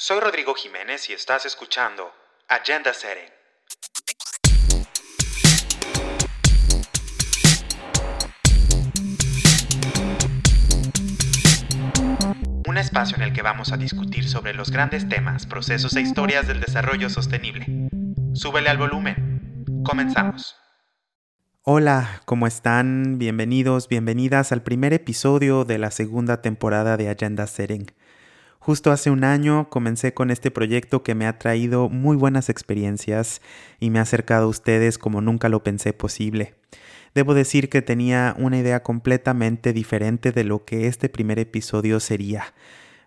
Soy Rodrigo Jiménez y estás escuchando Agenda Setting. Un espacio en el que vamos a discutir sobre los grandes temas, procesos e historias del desarrollo sostenible. Súbele al volumen. Comenzamos. Hola, ¿cómo están? Bienvenidos, bienvenidas al primer episodio de la segunda temporada de Agenda Setting. Justo hace un año comencé con este proyecto que me ha traído muy buenas experiencias y me ha acercado a ustedes como nunca lo pensé posible. Debo decir que tenía una idea completamente diferente de lo que este primer episodio sería.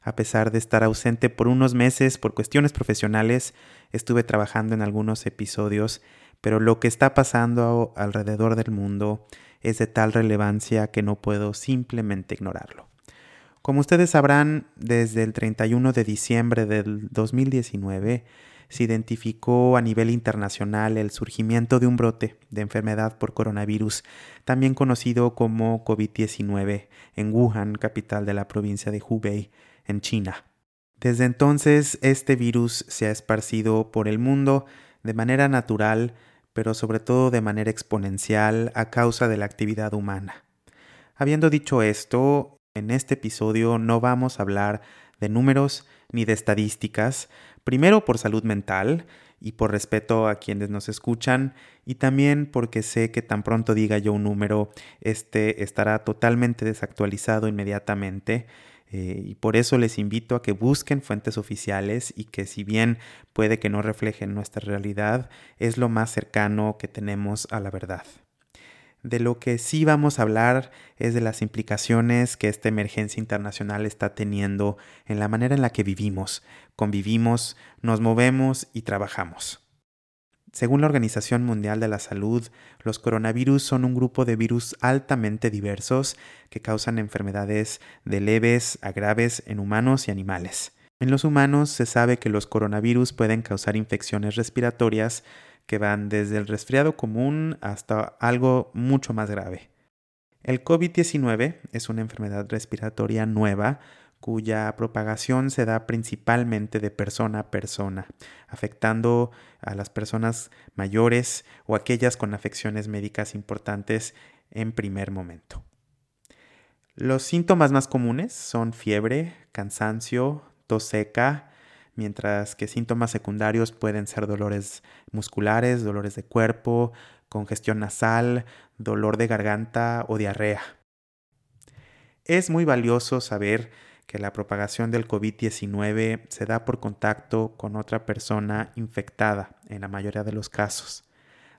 A pesar de estar ausente por unos meses por cuestiones profesionales, estuve trabajando en algunos episodios, pero lo que está pasando alrededor del mundo es de tal relevancia que no puedo simplemente ignorarlo. Como ustedes sabrán, desde el 31 de diciembre del 2019 se identificó a nivel internacional el surgimiento de un brote de enfermedad por coronavirus, también conocido como COVID-19, en Wuhan, capital de la provincia de Hubei, en China. Desde entonces, este virus se ha esparcido por el mundo de manera natural, pero sobre todo de manera exponencial a causa de la actividad humana. Habiendo dicho esto, en este episodio no vamos a hablar de números ni de estadísticas, primero por salud mental y por respeto a quienes nos escuchan y también porque sé que tan pronto diga yo un número, este estará totalmente desactualizado inmediatamente. Eh, y por eso les invito a que busquen fuentes oficiales y que si bien puede que no reflejen nuestra realidad, es lo más cercano que tenemos a la verdad. De lo que sí vamos a hablar es de las implicaciones que esta emergencia internacional está teniendo en la manera en la que vivimos, convivimos, nos movemos y trabajamos. Según la Organización Mundial de la Salud, los coronavirus son un grupo de virus altamente diversos que causan enfermedades de leves a graves en humanos y animales. En los humanos se sabe que los coronavirus pueden causar infecciones respiratorias que van desde el resfriado común hasta algo mucho más grave. El COVID-19 es una enfermedad respiratoria nueva cuya propagación se da principalmente de persona a persona, afectando a las personas mayores o aquellas con afecciones médicas importantes en primer momento. Los síntomas más comunes son fiebre, cansancio, tos seca, mientras que síntomas secundarios pueden ser dolores musculares, dolores de cuerpo, congestión nasal, dolor de garganta o diarrea. Es muy valioso saber que la propagación del COVID-19 se da por contacto con otra persona infectada en la mayoría de los casos.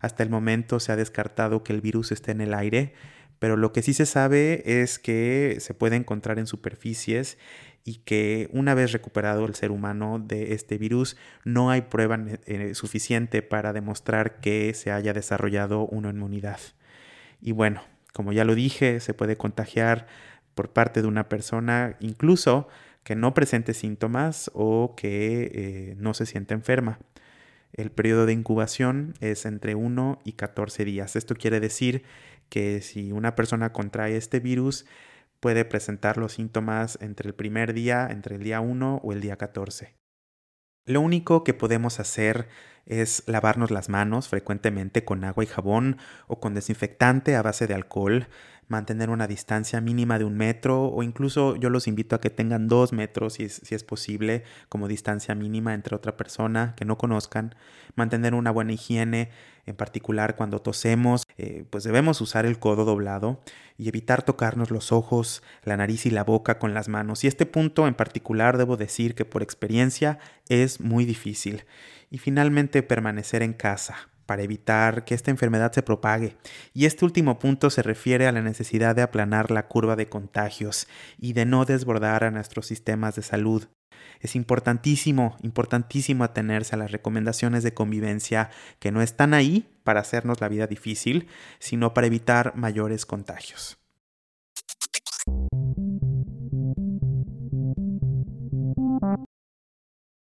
Hasta el momento se ha descartado que el virus esté en el aire, pero lo que sí se sabe es que se puede encontrar en superficies y que una vez recuperado el ser humano de este virus, no hay prueba eh, suficiente para demostrar que se haya desarrollado una inmunidad. Y bueno, como ya lo dije, se puede contagiar por parte de una persona, incluso que no presente síntomas o que eh, no se siente enferma. El periodo de incubación es entre 1 y 14 días. Esto quiere decir que si una persona contrae este virus, puede presentar los síntomas entre el primer día, entre el día 1 o el día 14. Lo único que podemos hacer es lavarnos las manos frecuentemente con agua y jabón o con desinfectante a base de alcohol, mantener una distancia mínima de un metro o incluso yo los invito a que tengan dos metros si es, si es posible como distancia mínima entre otra persona que no conozcan, mantener una buena higiene, en particular cuando tosemos, eh, pues debemos usar el codo doblado y evitar tocarnos los ojos, la nariz y la boca con las manos. Y este punto en particular debo decir que por experiencia es muy difícil. Y finalmente permanecer en casa para evitar que esta enfermedad se propague. Y este último punto se refiere a la necesidad de aplanar la curva de contagios y de no desbordar a nuestros sistemas de salud. Es importantísimo, importantísimo atenerse a las recomendaciones de convivencia que no están ahí para hacernos la vida difícil, sino para evitar mayores contagios.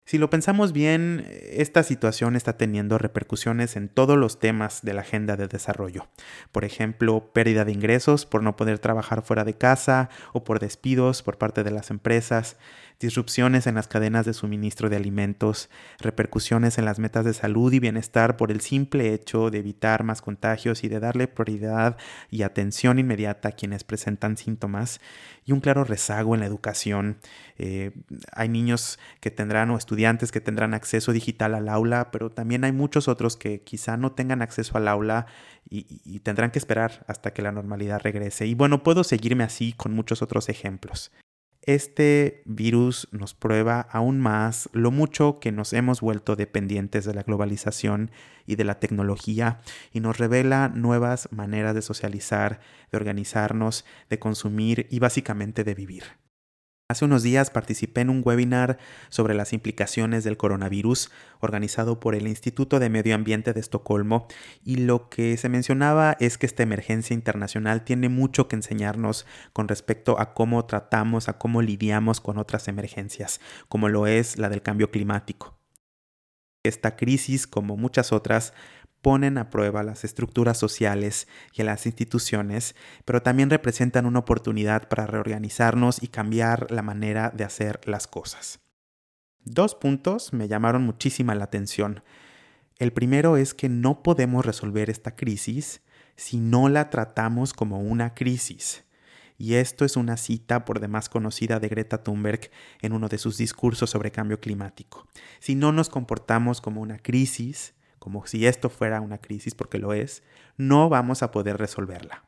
Si lo pensamos bien, esta situación está teniendo repercusiones en todos los temas de la agenda de desarrollo. Por ejemplo, pérdida de ingresos por no poder trabajar fuera de casa o por despidos por parte de las empresas, disrupciones en las cadenas de suministro de alimentos, repercusiones en las metas de salud y bienestar por el simple hecho de evitar más contagios y de darle prioridad y atención inmediata a quienes presentan síntomas, y un claro rezago en la educación. Eh, hay niños que tendrán o estudiantes que tendrán acceso digital al aula, pero también hay muchos otros que quizá no tengan acceso al aula y, y tendrán que esperar hasta que la normalidad regrese. Y bueno, puedo seguirme así con muchos otros ejemplos. Este virus nos prueba aún más lo mucho que nos hemos vuelto dependientes de la globalización y de la tecnología y nos revela nuevas maneras de socializar, de organizarnos, de consumir y básicamente de vivir. Hace unos días participé en un webinar sobre las implicaciones del coronavirus organizado por el Instituto de Medio Ambiente de Estocolmo y lo que se mencionaba es que esta emergencia internacional tiene mucho que enseñarnos con respecto a cómo tratamos, a cómo lidiamos con otras emergencias, como lo es la del cambio climático. Esta crisis, como muchas otras, ponen a prueba las estructuras sociales y las instituciones, pero también representan una oportunidad para reorganizarnos y cambiar la manera de hacer las cosas. Dos puntos me llamaron muchísima la atención. El primero es que no podemos resolver esta crisis si no la tratamos como una crisis. Y esto es una cita por demás conocida de Greta Thunberg en uno de sus discursos sobre cambio climático. Si no nos comportamos como una crisis, como si esto fuera una crisis, porque lo es, no vamos a poder resolverla.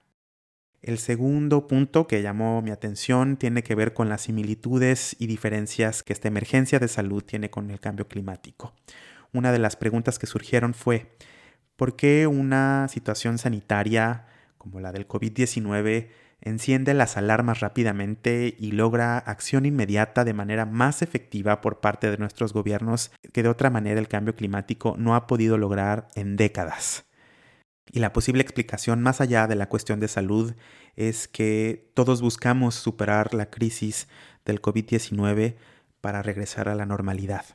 El segundo punto que llamó mi atención tiene que ver con las similitudes y diferencias que esta emergencia de salud tiene con el cambio climático. Una de las preguntas que surgieron fue, ¿por qué una situación sanitaria como la del COVID-19 enciende las alarmas rápidamente y logra acción inmediata de manera más efectiva por parte de nuestros gobiernos que de otra manera el cambio climático no ha podido lograr en décadas. Y la posible explicación más allá de la cuestión de salud es que todos buscamos superar la crisis del COVID-19 para regresar a la normalidad,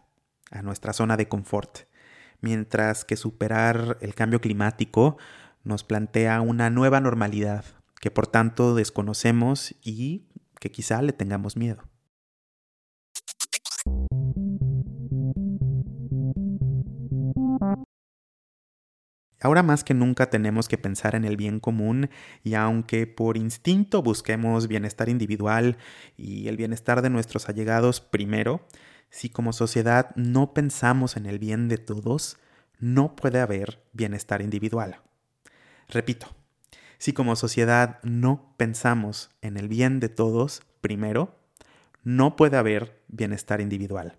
a nuestra zona de confort, mientras que superar el cambio climático nos plantea una nueva normalidad que por tanto desconocemos y que quizá le tengamos miedo. Ahora más que nunca tenemos que pensar en el bien común y aunque por instinto busquemos bienestar individual y el bienestar de nuestros allegados primero, si como sociedad no pensamos en el bien de todos, no puede haber bienestar individual. Repito, si como sociedad no pensamos en el bien de todos primero, no puede haber bienestar individual.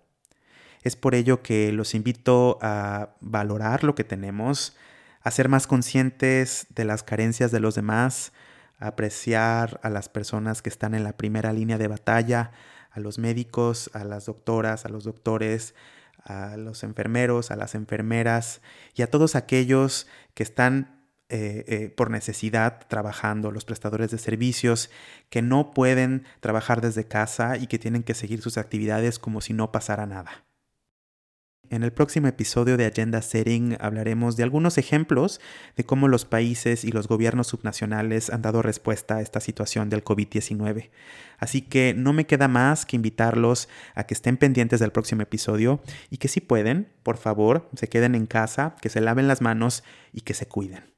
Es por ello que los invito a valorar lo que tenemos, a ser más conscientes de las carencias de los demás, a apreciar a las personas que están en la primera línea de batalla, a los médicos, a las doctoras, a los doctores, a los enfermeros, a las enfermeras y a todos aquellos que están eh, eh, por necesidad trabajando, los prestadores de servicios que no pueden trabajar desde casa y que tienen que seguir sus actividades como si no pasara nada. En el próximo episodio de Agenda Setting hablaremos de algunos ejemplos de cómo los países y los gobiernos subnacionales han dado respuesta a esta situación del COVID-19. Así que no me queda más que invitarlos a que estén pendientes del próximo episodio y que si pueden, por favor, se queden en casa, que se laven las manos y que se cuiden.